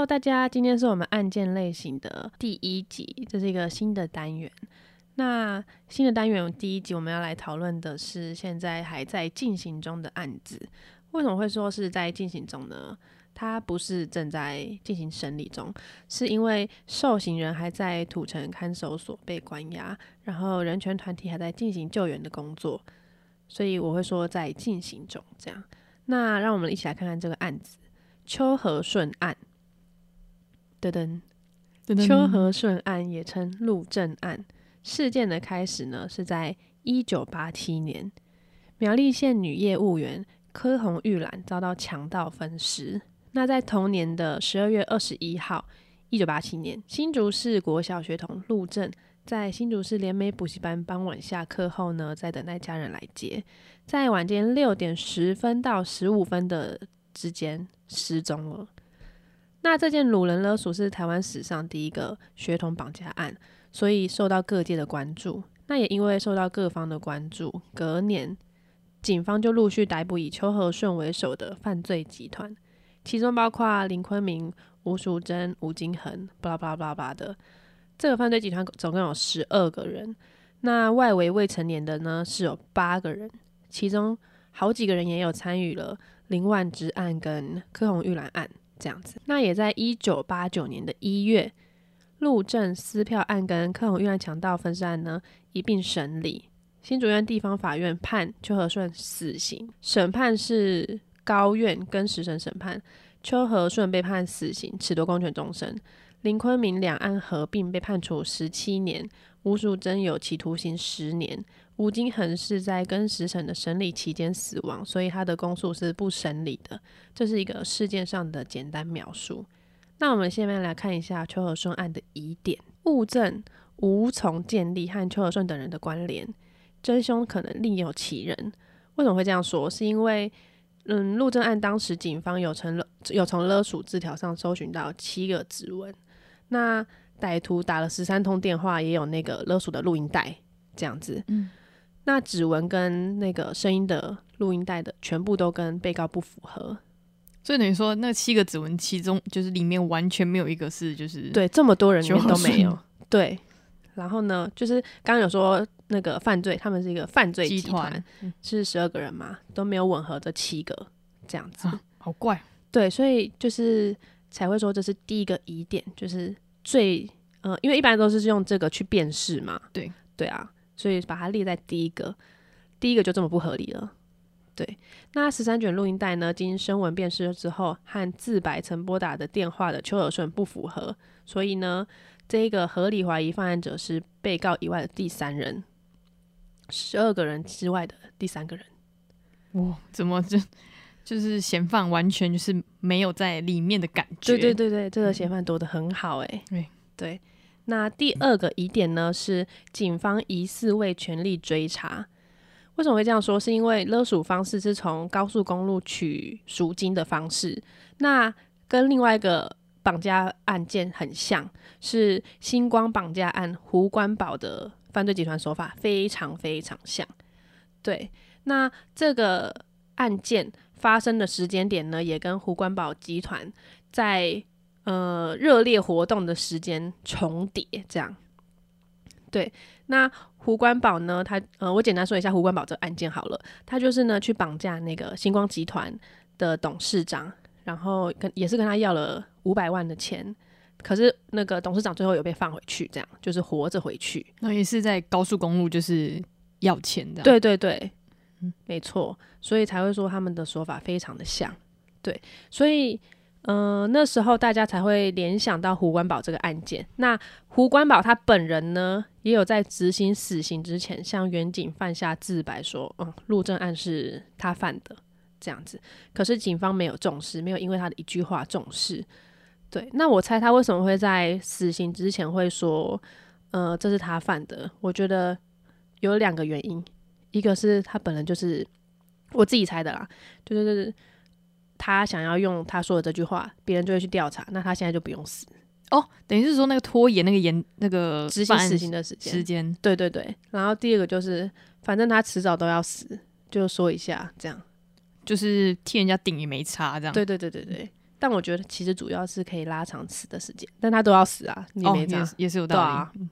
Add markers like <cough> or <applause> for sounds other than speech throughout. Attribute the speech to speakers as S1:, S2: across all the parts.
S1: Hello，大家，今天是我们案件类型的第一集，这是一个新的单元。那新的单元第一集我们要来讨论的是现在还在进行中的案子。为什么会说是在进行中呢？它不是正在进行审理中，是因为受刑人还在土城看守所被关押，然后人权团体还在进行救援的工作，所以我会说在进行中。这样，那让我们一起来看看这个案子——秋和顺案。噔噔，秋和顺案也称陆政案。事件的开始呢，是在一九八七年，苗栗县女业务员柯红玉兰遭到强盗分尸。那在同年的十二月二十一号，一九八七年，新竹市国小学童陆正在新竹市联美补习班傍晚下课后呢，在等待家人来接，在晚间六点十分到十五分的之间失踪了。那这件掳人勒索是台湾史上第一个学童绑架案，所以受到各界的关注。那也因为受到各方的关注，隔年警方就陆续逮捕以邱和顺为首的犯罪集团，其中包括林坤明、吴淑珍、吴金恒，巴拉巴拉巴拉巴拉的。这个犯罪集团总共有十二个人，那外围未成年的呢是有八个人，其中好几个人也有参与了林万之案跟柯红玉兰案。这样子，那也在一九八九年的一月，陆政撕票案跟克隆遇难强盗分尸案呢一并审理。新竹院地方法院判邱和顺死刑，审判是高院跟十审审判，邱和顺被判死刑，褫夺公权终身。林坤明两案合并被判处十七年，吴淑珍有期徒刑十年。吴金恒是在跟十审的审理期间死亡，所以他的公诉是不审理的。这是一个事件上的简单描述。那我们下面来看一下邱和顺案的疑点：物证无从建立和邱和顺等人的关联，真凶可能另有其人。为什么会这样说？是因为，嗯，陆正案当时警方有从有从勒索字条上搜寻到七个指纹，那歹徒打了十三通电话，也有那个勒索的录音带，这样子。嗯。那指纹跟那个声音的录音带的全部都跟被告不符合，
S2: 所以等于说那七个指纹其中就是里面完全没有一个是就是
S1: 对这么多人里面都没有。对，然后呢就是刚刚有说那个犯罪他们是一个犯罪集团。是十二个人嘛都没有吻合这七个这样子。
S2: 好怪。
S1: 对，所以就是才会说这是第一个疑点，就是最呃因为一般都是用这个去辨识嘛，
S2: 对
S1: 对啊。所以把它列在第一个，第一个就这么不合理了。对，那十三卷录音带呢？经声纹辨识之后，和自白曾拨打的电话的邱尔顺不符合，所以呢，这一个合理怀疑犯案者是被告以外的第三人，十二个人之外的第三个人。
S2: 哇，怎么就就是嫌犯完全就是没有在里面的感觉？
S1: 对对对对，这个嫌犯躲得很好哎。对对。那第二个疑点呢，是警方疑似未全力追查。为什么会这样说？是因为勒索方式是从高速公路取赎金的方式，那跟另外一个绑架案件很像，是星光绑架案胡关宝的犯罪集团手法非常非常像。对，那这个案件发生的时间点呢，也跟胡关宝集团在。呃，热烈活动的时间重叠，这样。对，那胡关宝呢？他呃，我简单说一下胡关宝这个案件好了。他就是呢，去绑架那个星光集团的董事长，然后跟也是跟他要了五百万的钱。可是那个董事长最后有被放回去，这样就是活着回去。
S2: 那也是在高速公路，就是要钱的。
S1: 对对对，没错。所以才会说他们的说法非常的像。对，所以。嗯，那时候大家才会联想到胡关宝这个案件。那胡关宝他本人呢，也有在执行死刑之前向远警犯下自白，说：“嗯，陆政案是他犯的。”这样子。可是警方没有重视，没有因为他的一句话重视。对，那我猜他为什么会在死刑之前会说：“呃，这是他犯的？”我觉得有两个原因，一个是他本人就是我自己猜的啦，就是。他想要用他说的这句话，别人就会去调查，那他现在就不用死
S2: 哦。等于是说那个拖延那个延那个
S1: 执行死刑的时间，
S2: 时间
S1: 对对对。然后第二个就是，反正他迟早都要死，就说一下这样，
S2: 就是替人家顶也没差这样。
S1: 对对对对对，但我觉得其实主要是可以拉长死的时间，但他都要死啊，你
S2: 哦，
S1: 没差，
S2: 也是也是有道
S1: 对啊
S2: 理。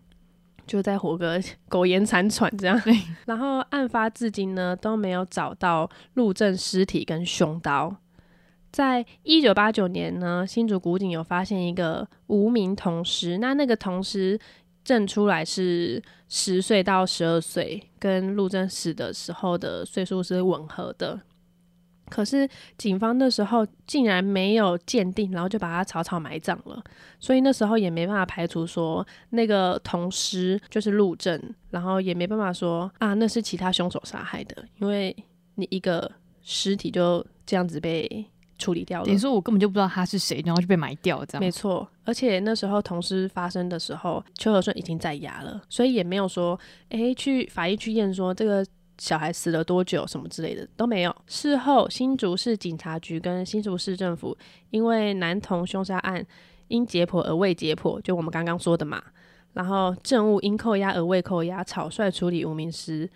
S1: 就在活个苟延残喘这样。<laughs> 然后案发至今呢都没有找到陆正尸体跟凶刀。在一九八九年呢，新竹古井有发现一个无名铜尸，那那个铜尸证出来是十岁到十二岁，跟陆正死的时候的岁数是吻合的。可是警方那时候竟然没有鉴定，然后就把他草草埋葬了，所以那时候也没办法排除说那个同尸就是陆正，然后也没办法说啊那是其他凶手杀害的，因为你一个尸体就这样子被处理掉了
S2: 等于。说我根本就不知道他是谁，然后就被埋掉这样。
S1: 没错，而且那时候同尸发生的时候，邱和顺已经在押了，所以也没有说，诶，去法医去验说这个小孩死了多久什么之类的都没有。事后，新竹市警察局跟新竹市政府因为男童凶杀案因解剖而未解剖，就我们刚刚说的嘛，然后政务因扣押而未扣押，草率处理无名尸，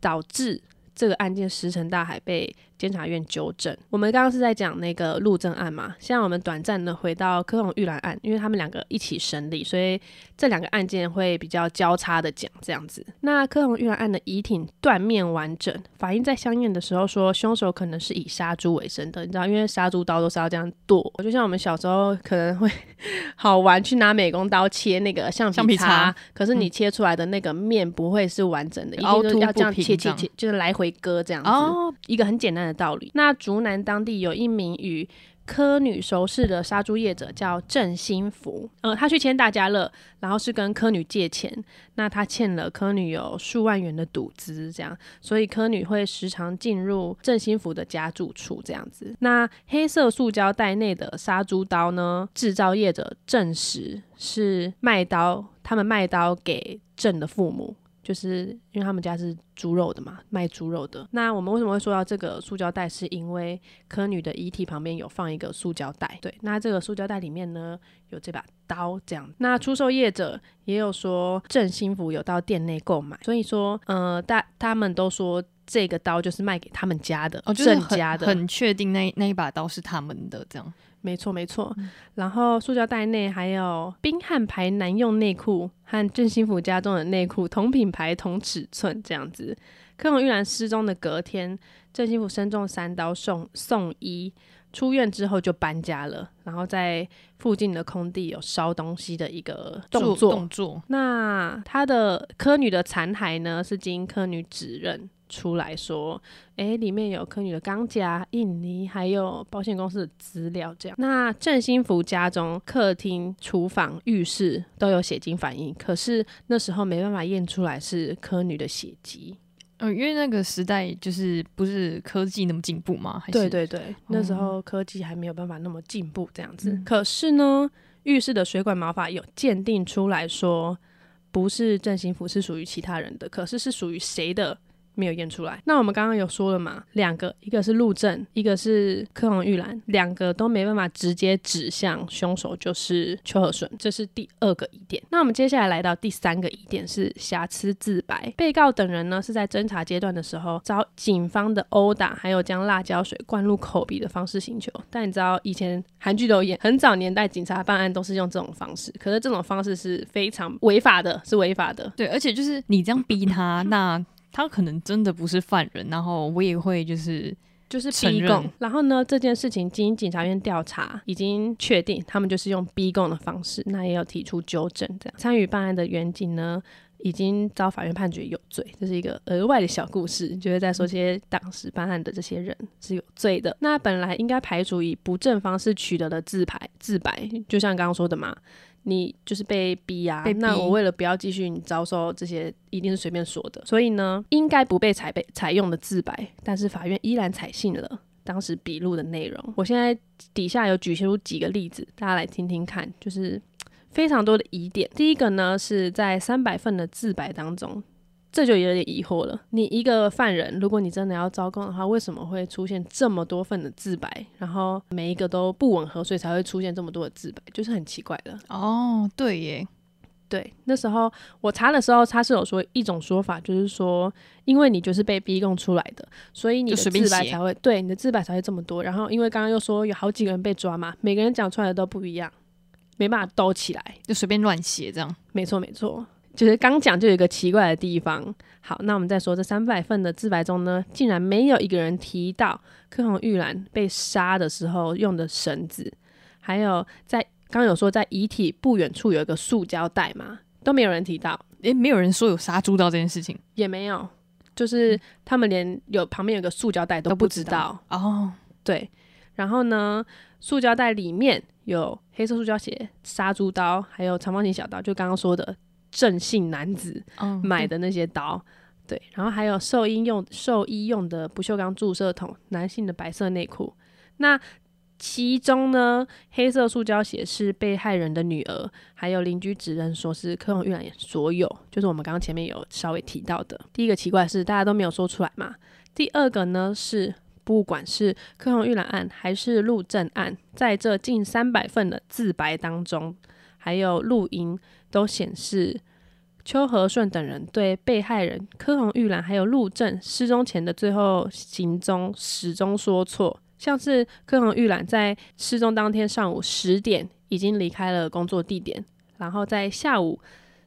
S1: 导致这个案件石沉大海，被监察院纠正。我们刚刚是在讲那个陆政案嘛，现在我们短暂的回到科宏玉兰案，因为他们两个一起审理，所以这两个案件会比较交叉的讲这样子。那科宏玉兰案的遗体断面完整，法医在相验的时候说，凶手可能是以杀猪为生的，你知道，因为杀猪刀都是要这样剁，就像我们小时候可能会 <laughs> 好玩去拿美工刀切那个橡
S2: 橡皮
S1: 擦
S2: 擦，
S1: 可是你切出来的那个面不会是完整的，一定
S2: 凹凸
S1: 就是要这样
S2: 不平这样
S1: 切切切，就是来回割这样子。
S2: 哦，
S1: 一个很简单的道理。那竹南当地有一名与柯女熟识的杀猪业者叫郑新福，呃，他去签大家乐，然后是跟柯女借钱，那他欠了柯女有数万元的赌资，这样，所以柯女会时常进入郑新福的家住处这样子。那黑色塑胶袋内的杀猪刀呢，制造业者证实是卖刀，他们卖刀给郑的父母。就是因为他们家是猪肉的嘛，卖猪肉的。那我们为什么会说到这个塑胶袋？是因为柯女的遗体旁边有放一个塑胶袋，对，那这个塑胶袋里面呢有这把刀，这样。那出售业者也有说郑新福有到店内购买，所以说，呃，大他们都说这个刀就是卖给他们家的，
S2: 哦，就是
S1: 家的，
S2: 很确定那那一把刀是他们的这样。
S1: 没错，没错。然后塑胶袋内还有冰汉牌男用内裤和郑兴福家中的内裤，同品牌、同尺寸这样子。柯永玉兰失踪的隔天，郑兴福身中三刀送送医，出院之后就搬家了，然后在附近的空地有烧东西的一个动作。
S2: 动作，
S1: 那他的科女的残骸呢，是经科女指认出来说，诶，里面有科女的钢夹、印泥，还有保险公司的资料。这样，那郑新福家中客厅、厨房、浴室都有血精反应，可是那时候没办法验出来是科女的血迹。
S2: 嗯，因为那个时代就是不是科技那么进步吗？还是
S1: 对对对，那时候科技还没有办法那么进步，这样子。
S2: 嗯
S1: 可是呢，浴室的水管毛发有鉴定出来说，不是郑兴福，是属于其他人的，可是是属于谁的？没有验出来。那我们刚刚有说了嘛，两个，一个是陆正，一个是柯宏玉兰，两个都没办法直接指向凶手就是邱和顺，这是第二个疑点。那我们接下来来到第三个疑点是瑕疵自白。被告等人呢是在侦查阶段的时候遭警方的殴打，还有将辣椒水灌入口鼻的方式刑求。但你知道以前韩剧都演，很早年代警察办案都是用这种方式，可是这种方式是非常违法的，是违法的。
S2: 对，而且就是你这样逼他，那他可能真的不是犯人，然后我也会就是
S1: 就是逼供。然后呢，这件事情经检察院调查，已经确定他们就是用逼供的方式，那也有提出纠正。这样参与办案的远警呢，已经遭法院判决有罪。这是一个额外的小故事，就是在说这些当时办案的这些人是有罪的。那本来应该排除以不正方式取得的自白，自白就像刚刚说的嘛。你就是被逼啊，
S2: 逼
S1: 那我为了不要继续你遭受这些，一定是随便说的，所以呢，应该不被采被采用的自白，但是法院依然采信了当时笔录的内容。我现在底下有举出几个例子，大家来听听看，就是非常多的疑点。第一个呢，是在三百份的自白当中。这就有点疑惑了。你一个犯人，如果你真的要招供的话，为什么会出现这么多份的自白，然后每一个都不吻合，所以才会出现这么多的自白，就是很奇怪的。
S2: 哦，对耶，
S1: 对，那时候我查的时候，他是有说一种说法，就是说，因为你就是被逼供出来的，所以你的自白才会对你的自白才会这么多。然后因为刚刚又说有好几个人被抓嘛，每个人讲出来的都不一样，没办法兜起来。
S2: 就随便乱写这样。
S1: 没错，没错，就是刚讲就有一个奇怪的地方。好，那我们再说这三百份的自白中呢，竟然没有一个人提到柯红玉兰被杀的时候用的绳子，还有在刚刚有说在遗体不远处有一个塑胶袋嘛，都没有人提到，
S2: 诶，没有人说有杀猪刀这件事情。
S1: 也没有，就是他们连有旁边有个塑胶袋都不知道。
S2: 哦。
S1: 对，然后呢，塑胶袋里面有黑色塑胶鞋、杀猪刀，还有长方形小刀，就刚刚说的正性男子
S2: 嗯
S1: 买的那些刀。对，然后还有兽医用兽医用的不锈钢注射筒，男性的白色内裤。那其中呢，黑色塑胶鞋是被害人的女儿，还有邻居指认说是柯红玉兰所有，就是我们刚刚前面有稍微提到的。第一个奇怪是大家都没有说出来嘛。第二个呢是，不管是柯红玉兰案还是陆正案，在这近三百份的自白当中，还有录音都显示。邱和顺等人对被害人柯红玉兰还有陆正失踪前的最后行踪始终说错，像是柯红玉兰在失踪当天上午十点已经离开了工作地点，然后在下午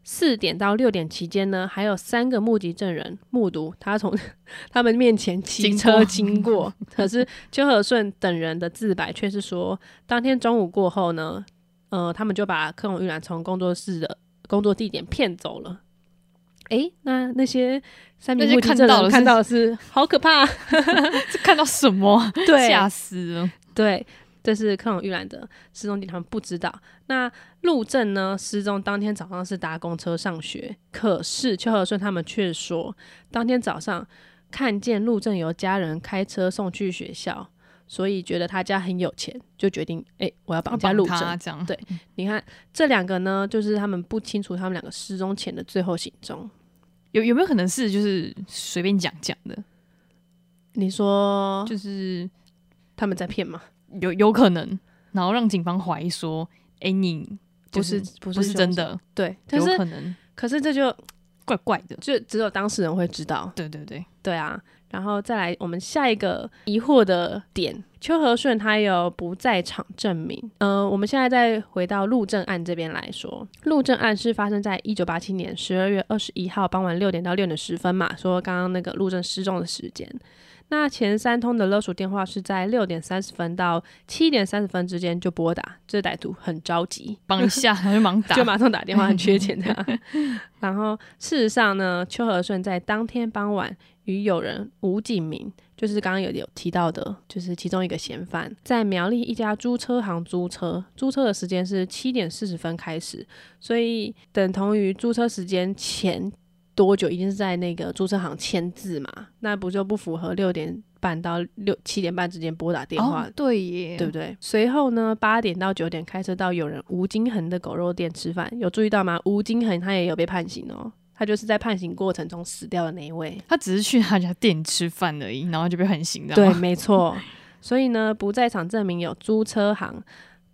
S1: 四点到六点期间呢，还有三个目击证人目睹他从 <laughs> 他们面前骑车经过，<laughs> 可是邱和顺等人的自白却是说，当天中午过后呢，呃，他们就把克隆玉兰从工作室的工作地点骗走了。诶，那那些三名
S2: 那些
S1: 目击证人
S2: 看到的是
S1: 看到的是好可怕，<laughs>
S2: 这看到什么啊？<laughs>
S1: 对
S2: 吓死了。
S1: 对，这是克隆玉兰的失踪地，他们不知道。那陆正呢？失踪当天早上是搭公车上学，可是邱和顺他们却说，当天早上看见陆正由家人开车送去学校，所以觉得他家很有钱，就决定诶，我要绑架陆正。
S2: 他这样
S1: 对你看这两个呢，就是他们不清楚他们两个失踪前的最后行踪。
S2: 有有没有可能是就是随便讲讲的？
S1: 你说
S2: 就是
S1: 他们在骗吗？
S2: 有有可能，然后让警方怀疑说，哎、你
S1: 不
S2: 就是
S1: 不
S2: 不是真的，
S1: 对，但
S2: 有
S1: 是
S2: 可能
S1: 可是这就
S2: 怪怪的。
S1: 就只有当事人会知道。
S2: 对对对，
S1: 对啊，然后再来我们下一个疑惑的点，邱和顺他有不在场证明。呃，我们现在再回到陆正案这边来说，陆正案是发生在一九八七年十二月二十一号傍晚六点到六点十分嘛，说刚刚那个陆正失踪的时间。那前三通的勒索电话是在六点三十分到七点三十分之间就拨打，这歹徒很着急，
S2: 帮一下他就忙打，
S1: 就马上打电话，很缺钱这样。<laughs> 然后事实上呢，邱和顺在当天傍晚与友人吴景明，就是刚刚有有提到的，就是其中一个嫌犯，在苗栗一家租车行租车，租车的时间是七点四十分开始，所以等同于租车时间前多久，一定是在那个租车行签字嘛？那不就不符合六点半到六七点半之间拨打电话
S2: 哦，对耶，
S1: 对不对？随后呢，八点到九点开车到有人吴金恒的狗肉店吃饭，有注意到吗？吴金恒他也有被判刑哦，他就是在判刑过程中死掉的那一位。
S2: 他只是去他家店吃饭而已，然后就被判刑，<laughs> 的
S1: 对，没错。所以呢，不在场证明有租车行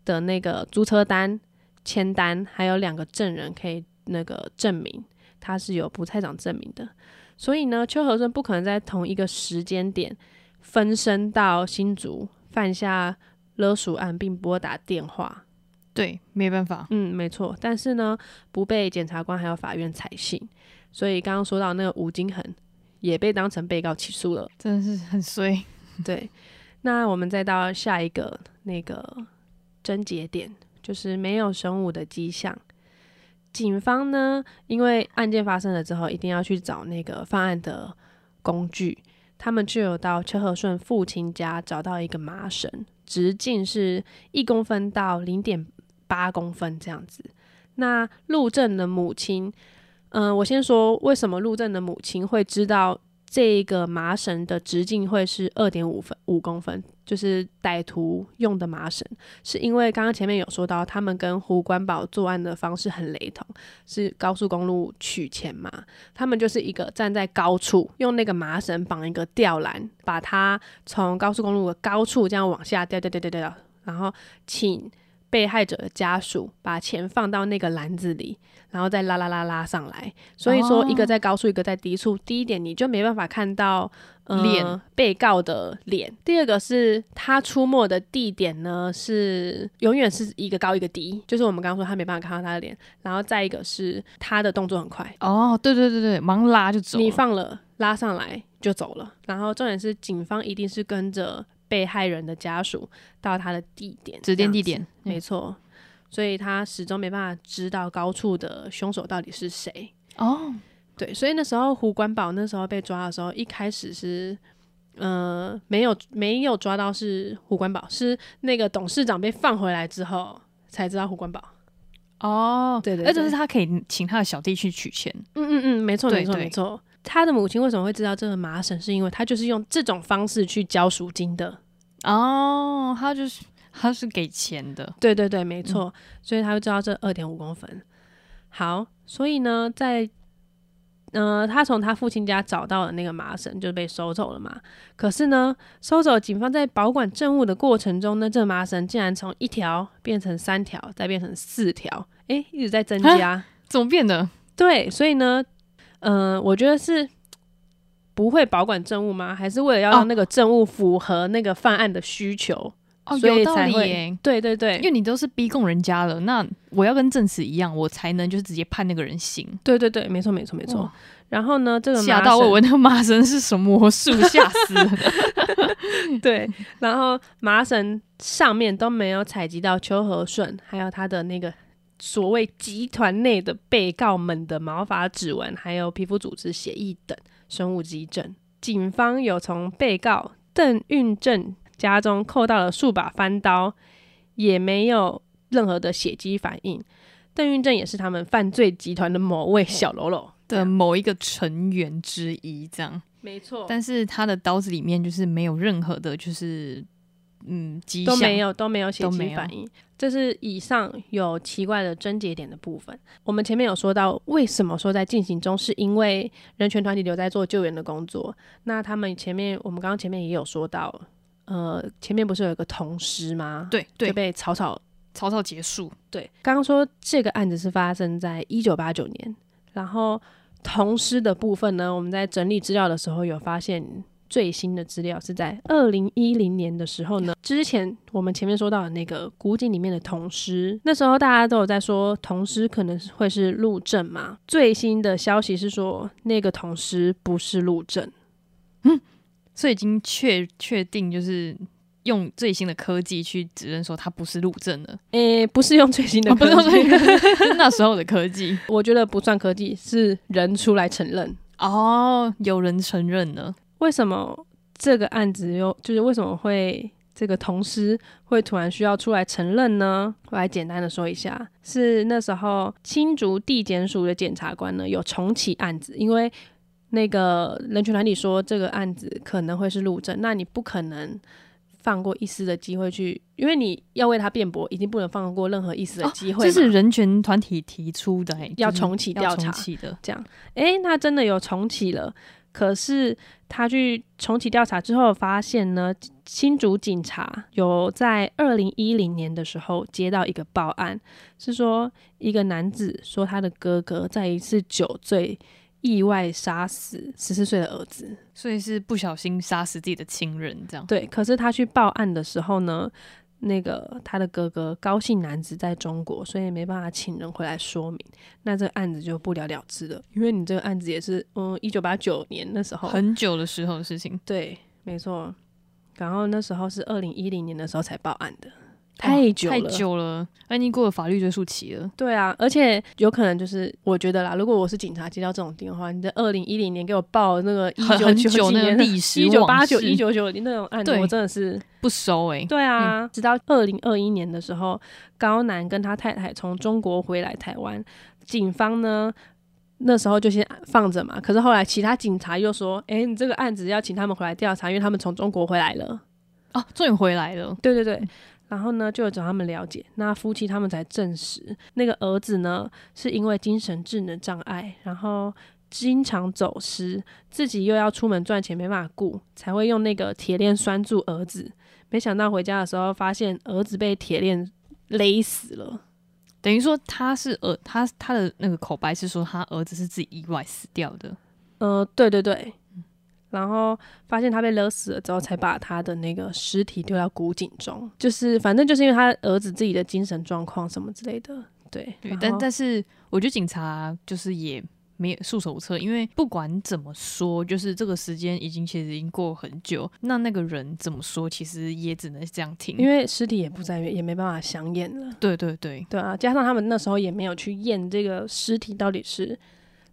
S1: 的那个租车单、签单，还有两个证人可以那个证明他是有不在场证明的。所以呢，邱和顺不可能在同一个时间点分身到新竹犯下勒赎案，并拨打电话。
S2: 对，没办法，
S1: 嗯，没错。但是呢，不被检察官还有法院采信，所以刚刚说到那个吴金恒也被当成被告起诉了。
S2: 真的是很衰。
S1: 对，那我们再到下一个那个症结点，就是没有生物的迹象。警方呢，因为案件发生了之后，一定要去找那个犯案的工具，他们就有到邱和顺父亲家找到一个麻绳，直径是一公分到零点八公分这样子。那陆正的母亲，嗯、我先说为什么陆正的母亲会知道这个麻绳的直径会是二点五分五公分，就是歹徒用的麻绳，是因为刚刚前面有说到，他们跟胡关宝作案的方式很雷同，是高速公路取钱嘛，他们就是一个站在高处，用那个麻绳绑一个吊篮，把他从高速公路的高处这样往下吊吊吊吊吊，然后请被害者的家属把钱放到那个篮子里，然后再拉拉拉拉上来。所以说，一个在高处，一个在低处。第一点，你就没办法看到
S2: 脸
S1: 被告的脸；第二个是他出没的地点呢，是永远是一个高一个低，就是我们刚刚说他没办法看到他的脸。然后再一个是他的动作很快。
S2: 哦，对对对对，忙拉就走。
S1: 你放了拉上来就走了。然后重点是警方一定是跟着。被害人的家属到他的地点，
S2: 指定地点，
S1: 没错，所以他始终没办法知道高处的凶手到底是谁。
S2: 哦，
S1: 对，所以那时候胡关宝那时候被抓的时候，一开始是呃没有没有抓到是胡关宝，是那个董事长被放回来之后才知道胡关宝。
S2: 哦，
S1: 对对，
S2: 而且是他可以请他的小弟去取钱。
S1: 嗯嗯嗯，没错没错没错。他的母亲为什么会知道这个麻绳？是因为他就是用这种方式去交赎金的
S2: 哦，他就是他是给钱的，
S1: 对对对，没错，所以他就知道这二点五公分。好，所以呢，在呃，他从他父亲家找到的那个麻绳就被收走了嘛。可是呢，收走警方在保管证物的过程中呢，这麻绳竟然从一条变成三条，再变成四条，哎，一直在增加，
S2: 怎么变的？
S1: 对，所以呢。嗯，我觉得是不会保管证物吗？还是为了要让那个证物符合那个犯案的需求？
S2: 哦，
S1: 有
S2: 道理。
S1: 对对对，
S2: 因为你都是逼供人家了，那我要跟证词一样，我才能就是直接判那个人刑。
S1: 对对对，没错没错没错。然后呢，这个
S2: 吓到我，我那个麻绳是什么魔术？吓死！<laughs>
S1: 对，然后麻绳上面都没有采集到邱和顺，还有他的那个。所谓集团内的被告们的毛发、指纹，还有皮肤组织、血液等生物基证，警方有从被告邓运正家中扣到了数把翻刀，也没有任何的血迹反应。邓运正也是他们犯罪集团的某位小喽啰
S2: 的某一个成员之一，这样
S1: 没错。
S2: 但是他的刀子里面就是没有任何的，就是嗯，
S1: 都没有都没有血迹反应。这是以上有奇怪的症结点的部分。我们前面有说到，为什么说在进行中，是因为人权团体留在做救援的工作。那他们前面，我们刚刚前面也有说到，呃，前面不是有一个同尸吗？
S2: 对，就
S1: 被草草
S2: 草草结束。
S1: 对，刚刚说这个案子是发生在一九八九年，然后同尸的部分呢，我们在整理资料的时候有发现。最新的资料是在二零一零年的时候呢。之前我们前面说到的那个古井里面的铜尸，那时候大家都有在说铜尸可能会是陆正嘛。最新的消息是说那个铜尸不是陆正，
S2: 嗯，所以已经确确定就是用最新的科技去指认说他不是陆正了。
S1: 诶，不是用最新的，
S2: 不是用最 <laughs> 那时候的科技，<laughs>
S1: 我觉得不算科技，是人出来承认
S2: 哦，有人承认了。
S1: 为什么这个案子又就是为什么会这个同事会突然需要出来承认呢？我来简单的说一下，是那时候新竹地检署的检察官呢有重启案子，因为那个人权团体说这个案子可能会是路政，那你不可能放过一丝的机会去，因为你要为他辩驳，已经不能放过任何一丝的机会。
S2: 这是人权团体提出的，
S1: 要重启调查
S2: 的，
S1: 这样，哎，那真的有重启了。可是他去重启调查之后，发现呢，新竹警察有在二零一零年的时候接到一个报案，是说一个男子说他的哥哥在一次酒醉意外杀死十四岁的儿子，
S2: 所以是不小心杀死自己的亲人，这样
S1: 对。可是他去报案的时候呢？那个他的哥哥高姓男子在中国，所以没办法请人回来说明，那这个案子就不了了之了。因为你这个案子也是，嗯，一九八九年那时候，
S2: 很久的时候的事情。
S1: 对，没错。然后那时候是二零一零年的时候才报案的。太久
S2: 了，太久了，安妮过了法律追诉期了。
S1: 对啊，而且有可能就是，我觉得啦，如果我是警察接到这种电话，你在二零一零年给我报那个一九九
S2: 那个历史
S1: 一九八九一九九零那种案子，我真的是
S2: 不熟哎。
S1: 对啊，直到二零二一年的时候，高南跟他太太从中国回来台湾，警方呢那时候就先放着嘛。可是后来其他警察又说，哎，你这个案子要请他们回来调查，因为他们从中国回来了。
S2: 哦，终于回来了。
S1: 对对对。然后呢，就找他们了解，那夫妻他们才证实，那个儿子呢是因为精神智能障碍，然后经常走失，自己又要出门赚钱没办法顾，才会用那个铁链拴住儿子。没想到回家的时候，发现儿子被铁链勒死了。
S2: 等于说他是儿，他他的那个口白是说他儿子是自己意外死掉的。
S1: 呃，对对对，然后发现他被勒死了之后，才把他的那个尸体丢到古井中。就是反正就是因为他儿子自己的精神状况什么之类的，对。
S2: 对，但但是我觉得警察就是也。没有束手无策，因为不管怎么说，就是这个时间已经其实已经过很久。那那个人怎么说，其实也只能这样听，
S1: 因为尸体也不在，也没办法相验了。
S2: 对对对，
S1: 对啊，加上他们那时候也没有去验这个尸体到底是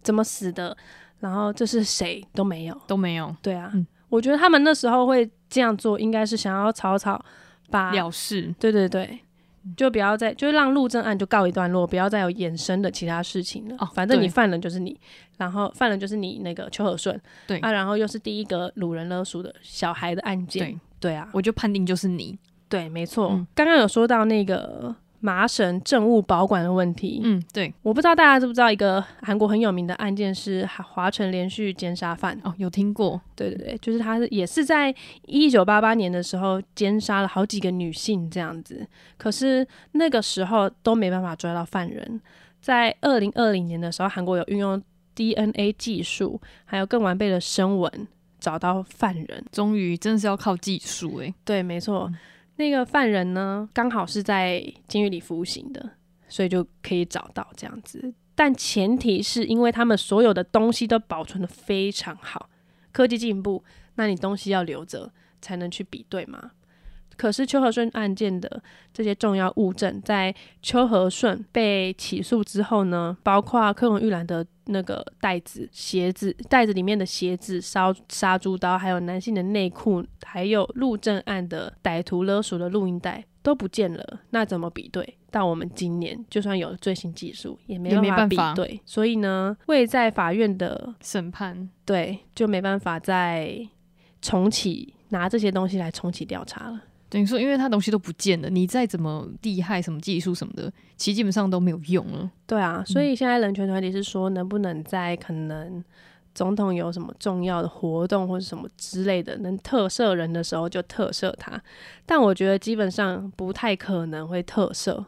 S1: 怎么死的，然后这是谁都没有，
S2: 都没有。
S1: 对啊，我觉得他们那时候会这样做，应该是想要草草把
S2: 了事。
S1: 对对对。就不要再，就让陆政案就告一段落，不要再有衍生的其他事情了。哦，反正你犯人就是你，然后犯人就是你那个邱和顺，
S2: 对
S1: 啊，然后又是第一个掳人勒赎的小孩的案件，
S2: 对
S1: 对啊，
S2: 我就判定就是你，
S1: 对，没错。刚刚有说到那个。麻省政务保管的问题，
S2: 嗯，对，
S1: 我不知道大家知不知道一个韩国很有名的案件是华城连续奸杀犯
S2: 哦，有听过？
S1: 对对对，就是他是也是在一九八八年的时候奸杀了好几个女性这样子，可是那个时候都没办法抓到犯人。在二零二零年的时候，韩国有运用 DNA 技术，还有更完备的声纹找到犯人，
S2: 终于真的是要靠技术诶。
S1: 对，没错。那个犯人呢，刚好是在监狱里服刑的，所以就可以找到这样子。但前提是因为他们所有的东西都保存的非常好，科技进步，那你东西要留着才能去比对嘛。可是邱和顺案件的这些重要物证，在邱和顺被起诉之后呢，包括柯文玉兰的那个袋子、鞋子、袋子里面的鞋子、烧杀猪刀，还有男性的内裤，还有陆政案的歹徒勒索的录音带都不见了。那怎么比对？到我们今年，就算有最新技术，也没办法比对。所以呢，未在法院的
S2: 审判，
S1: 对，就没办法再重启拿这些东西来重启调查了。
S2: 等于说，因为他东西都不见了，你再怎么厉害，什么技术什么的，其实基本上都没有用了。
S1: 对啊，所以现在人权团体是说，能不能在可能总统有什么重要的活动或者什么之类的，能特赦人的时候就特赦他。但我觉得基本上不太可能会特赦，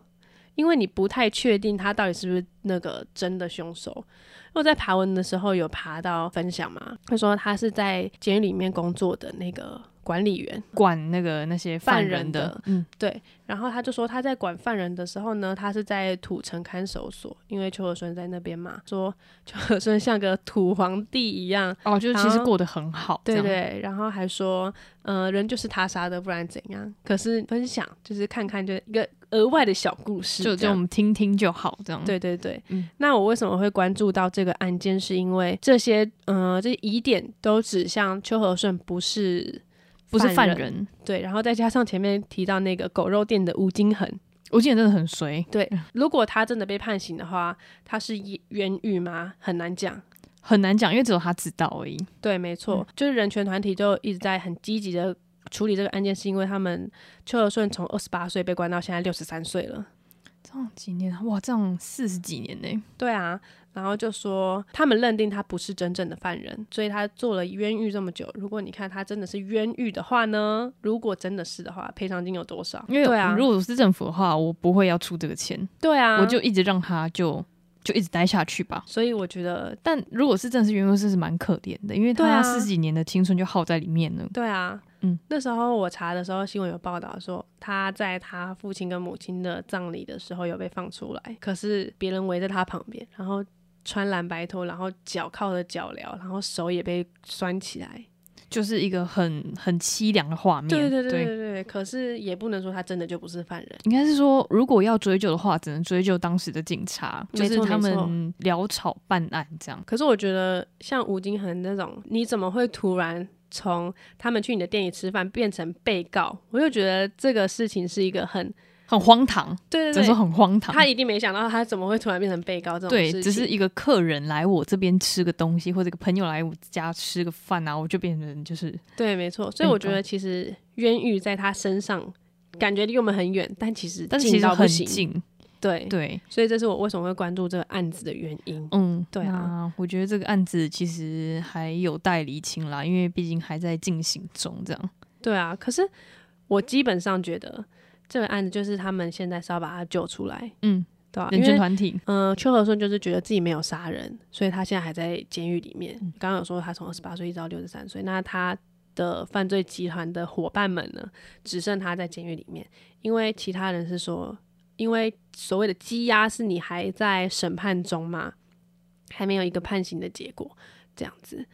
S1: 因为你不太确定他到底是不是那个真的凶手。我在爬文的时候有爬到分享嘛，他说他是在监狱里面工作的那个。管理员
S2: 管那个那些犯人的，
S1: 嗯，对。然后他就说他在管犯人的时候呢，他是在土城看守所，因为邱和顺在那边嘛，说邱和顺像个土皇帝一样，
S2: 哦，就是其实过得很好，
S1: 对对。然后还说，呃，人就是他杀的，不然怎样？可是分享就是看看，就一个额外的小故事，
S2: 就就我们听听就好，这样。
S1: 对对对，嗯。那我为什么会关注到这个案件？是因为这些，呃，这疑点都指向邱和顺不是。
S2: 不是犯人，
S1: 对，然后再加上前面提到那个狗肉店的吴金恒，
S2: 吴金恒真的很衰。
S1: 对，如果他真的被判刑的话，他是冤狱吗？很难讲，
S2: 很难讲，因为只有他知道而已。
S1: 对，没错，就是人权团体就一直在很积极的处理这个案件，是因为他们邱和顺从二十八岁被关到现在六十三岁了，
S2: 这样几年哇，这样四十几年呢？
S1: 对啊。然后就说，他们认定他不是真正的犯人，所以他做了冤狱这么久。如果你看他真的是冤狱的话呢？如果真的是的话，赔偿金有多少？
S2: 因为对啊，如果是政府的话，我不会要出这个钱。
S1: 对啊，
S2: 我就一直让他就就一直待下去吧。
S1: 所以我觉得，
S2: 但如果是真的是冤狱，是是蛮可怜的，因为他四十几年的青春就耗在里面了。
S1: 对啊，嗯，那时候我查的时候，新闻有报道说，他在他父亲跟母亲的葬礼的时候有被放出来，可是别人围在他旁边，然后。穿蓝白拖，然后脚靠着脚镣，然后手也被拴起来，
S2: 就是一个很很凄凉的画面。
S1: 对对对对对。可是也不能说他真的就不是犯人。
S2: 应该是说，如果要追究的话，只能追究当时的警察，就是他们潦草办案这样。
S1: 可是我觉得，像吴金恒那种，你怎么会突然从他们去你的店里吃饭变成被告？我就觉得这个事情是一个很。
S2: 很荒唐，
S1: 对对对，
S2: 说很荒唐。
S1: 他一定没想到，他怎么会突然变成被告这种
S2: 事情。对，只是一个客人来我这边吃个东西，或者个朋友来我家吃个饭啊，我就变成就是
S1: 对，没错。所以我觉得其实冤狱在他身上感觉离我们很远，但其实
S2: 但其实很近。
S1: 对
S2: 对，
S1: 所以这是我为什么会关注这个案子的原因。嗯，对啊，
S2: 我觉得这个案子其实还有待厘清啦，因为毕竟还在进行中，这样。
S1: 对啊，可是我基本上觉得。这个案子就是他们现在是要把他救出来，
S2: 嗯，
S1: 对吧、
S2: 人权团体，
S1: 嗯、邱和顺就是觉得自己没有杀人，所以他现在还在监狱里面。
S2: 嗯
S1: 刚刚有说他从二十八岁一直到六十三岁，那他的犯罪集团的伙伴们呢，只剩他在监狱里面，因为其他人是说，因为所谓的羁押是你还在审判中嘛，还没有一个判刑的结果这样子，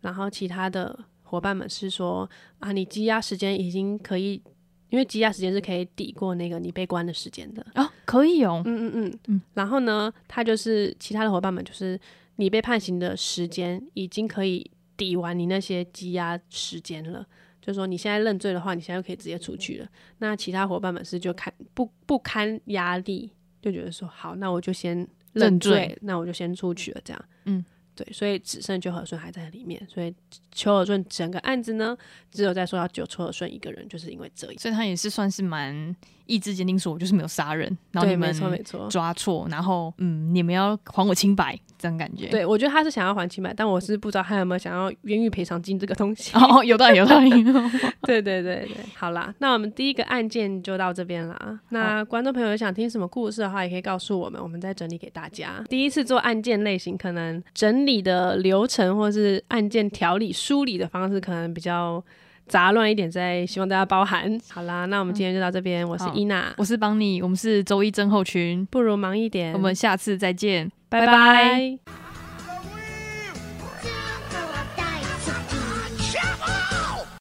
S1: 然后其他的伙伴们是说啊，你羁押时间已经可以。因为羁押时间是可以抵过那个你被关的时间的，
S2: 啊，可以哦，
S1: 嗯嗯嗯
S2: 嗯
S1: 然后呢，他就是其他的伙伴们，就是你被判刑的时间已经可以抵完你那些羁押时间了。就是说你现在认罪的话，你现在就可以直接出去了。那其他伙伴们是就看不不堪压力，就觉得说好，那我就先认
S2: 罪，
S1: 那我就先出去了，这样。
S2: 嗯，
S1: 对，所以只剩邱和顺还在里面，所以邱和顺整个案子呢，只有在说要救邱和顺一个人，就是因为这样。
S2: 所以他也是算是蛮意志坚定，说我就是没有杀人，然后
S1: 对，
S2: 你们
S1: 没错没错。
S2: 抓错，然后嗯，你们要还我清白，这样感觉。
S1: 对，我觉得他是想要还清白，但我是不知道他有没有想要冤狱赔偿金这个东西。<laughs>
S2: 哦，有道理，有道理。<laughs>
S1: 对对对对，好啦，那我们第一个案件就到这边啦。那观众朋友想听什么故事的话，也可以告诉我们，我们再整理给大家。第一次做案件类型，可能整理的流程或是案件条理梳理的方式，可能比较杂乱一点，在希望大家包涵。好啦，那我们今天就到这边，我是伊娜，
S2: 我是邦尼，我们是周一症候群，
S1: 不如忙一点，
S2: 我们下次再见。
S1: 拜
S2: 拜拜
S1: 拜